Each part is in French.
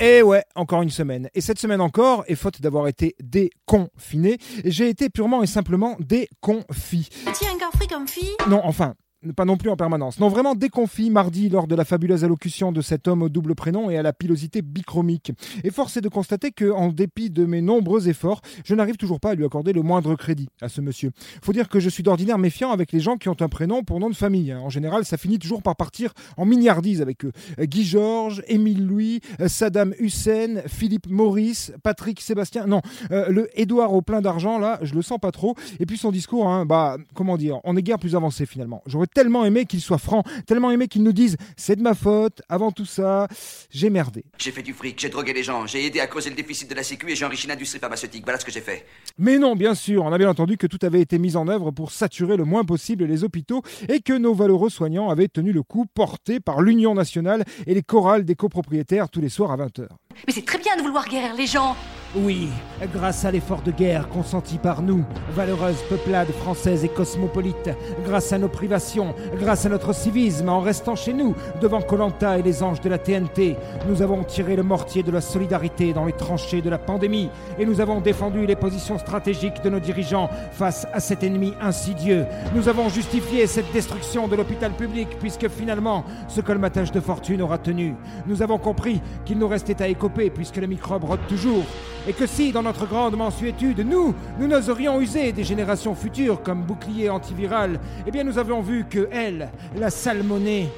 Et ouais, encore une semaine. Et cette semaine encore, et faute d'avoir été déconfiné, j'ai été purement et simplement déconfi. Tiens, un Non, enfin, pas non plus en permanence. Non, vraiment déconfit mardi lors de la fabuleuse allocution de cet homme au double prénom et à la pilosité bichromique. Et force est de constater que, en dépit de mes nombreux efforts, je n'arrive toujours pas à lui accorder le moindre crédit à ce monsieur. Faut dire que je suis d'ordinaire méfiant avec les gens qui ont un prénom pour nom de famille. En général, ça finit toujours par partir en milliardise avec eux. Guy Georges, Émile Louis, Saddam Hussein, Philippe Maurice, Patrick Sébastien. Non, euh, le Édouard au plein d'argent, là, je le sens pas trop. Et puis son discours, hein, bah, comment dire, on est guère plus avancé finalement. Tellement aimé qu'il soit franc, tellement aimé qu'il nous dise c'est de ma faute, avant tout ça, j'ai merdé. J'ai fait du fric, j'ai drogué les gens, j'ai aidé à creuser le déficit de la Sécu et j'ai enrichi l'industrie pharmaceutique. Voilà ce que j'ai fait. Mais non, bien sûr, on a bien entendu que tout avait été mis en œuvre pour saturer le moins possible les hôpitaux et que nos valeureux soignants avaient tenu le coup porté par l'Union nationale et les chorales des copropriétaires tous les soirs à 20h. Mais c'est très bien de vouloir guérir les gens Oui, grâce à l'effort de guerre consenti par nous, valeureuse peuplade française et cosmopolite, grâce à nos privations, grâce à notre civisme, en restant chez nous, devant Colanta et les anges de la TNT, nous avons tiré le mortier de la solidarité dans les tranchées de la pandémie et nous avons défendu les positions stratégiques de nos dirigeants face à cet ennemi insidieux. Nous avons justifié cette destruction de l'hôpital public puisque finalement, ce colmatage de fortune aura tenu. Nous avons compris qu'il nous restait à écoper puisque le microbe rôde toujours et que si, dans notre grande mansuétude, nous, nous n'oserions user des générations futures comme bouclier antiviral, eh bien nous avions vu que elle, la salmonée,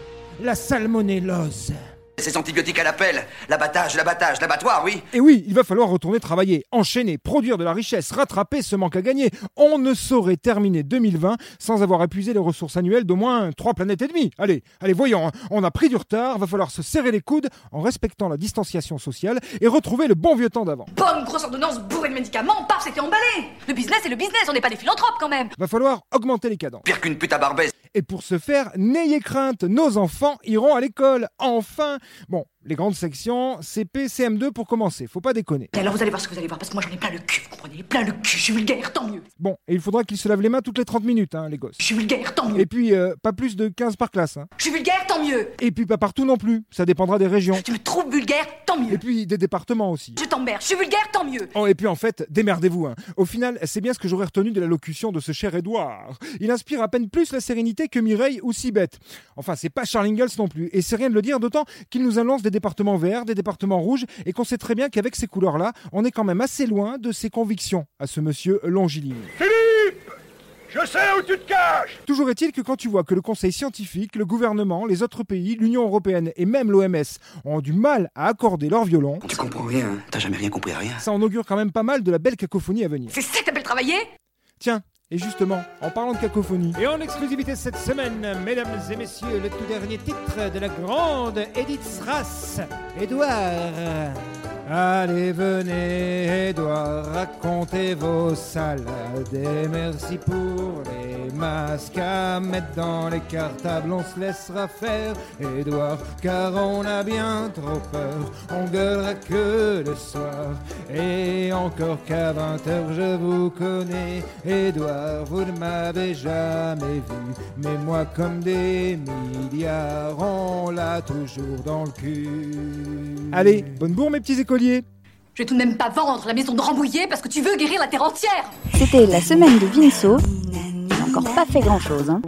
la salmonellose. Ces antibiotiques à l'appel, l'abattage, l'abattage, l'abattoir, oui. Et oui, il va falloir retourner travailler, enchaîner, produire de la richesse, rattraper ce manque à gagner. On ne saurait terminer 2020 sans avoir épuisé les ressources annuelles d'au moins trois planètes et demie. Allez, allez, voyons, hein. on a pris du retard, va falloir se serrer les coudes en respectant la distanciation sociale et retrouver le bon vieux temps d'avant. Bonne grosse ordonnance bourrée de médicaments, paf, c'était emballé Le business c'est le business, on n'est pas des philanthropes quand même Va falloir augmenter les cadences. Pire qu'une pute à Barbès. Et pour ce faire, n'ayez crainte, nos enfants iront à l'école. Enfin Bon, les grandes sections, CP, CM2 pour commencer, faut pas déconner. Et alors vous allez voir ce que vous allez voir, parce que moi j'en ai plein le cul, vous comprenez? Plein le cul, je suis vulgaire, tant mieux Bon, et il faudra qu'ils se lavent les mains toutes les 30 minutes, hein, les gosses. Je suis vulgaire, tant mieux Et puis, euh, pas plus de 15 par classe. Hein. Je suis vulgaire, tant mieux Et puis pas partout non plus, ça dépendra des régions. Tu me trouves vulgaire, tant Et mieux puis des départements aussi. Je t'emmerde, je suis vulgaire, tant mieux Oh, et puis en fait, démerdez-vous. Hein. Au final, c'est bien ce que j'aurais retenu de la locution de ce cher Édouard. Il inspire à peine plus la sérénité que Mireille ou Sibeth. Enfin, c'est pas Charles Ingalls non plus. Et c'est rien de le dire, d'autant qu'il nous annonce des départements verts, des départements rouges, et qu'on sait très bien qu'avec ces couleurs-là, on est quand même assez loin de ses convictions à ce monsieur longiligne. Je sais où tu te caches Toujours est-il que quand tu vois que le Conseil scientifique, le gouvernement, les autres pays, l'Union européenne et même l'OMS ont du mal à accorder leur violon, Tu comprends rien, hein. t'as jamais rien compris à rien. ça en augure quand même pas mal de la belle cacophonie à venir. C'est ça que t'appelles travailler Tiens, et justement, en parlant de cacophonie, et en exclusivité cette semaine, mesdames et messieurs, le tout dernier titre de la grande Edith Strass, Édouard. Allez, venez, Édouard, racontez vos salades et merci pour les masques à mettre dans les cartables. On se laissera faire, Édouard, car on a bien trop peur. On gueulera que le soir et encore qu'à 20h, je vous connais, Édouard, vous ne m'avez jamais vu. Mais moi, comme des milliards, on l'a toujours dans le cul. Allez, bonne bourre, mes petits écoliers! Je vais tout de même pas vendre la maison de Rambouillet parce que tu veux guérir la terre entière C'était la semaine de Vinceau. Il n'a encore pas fait grand chose. Hein.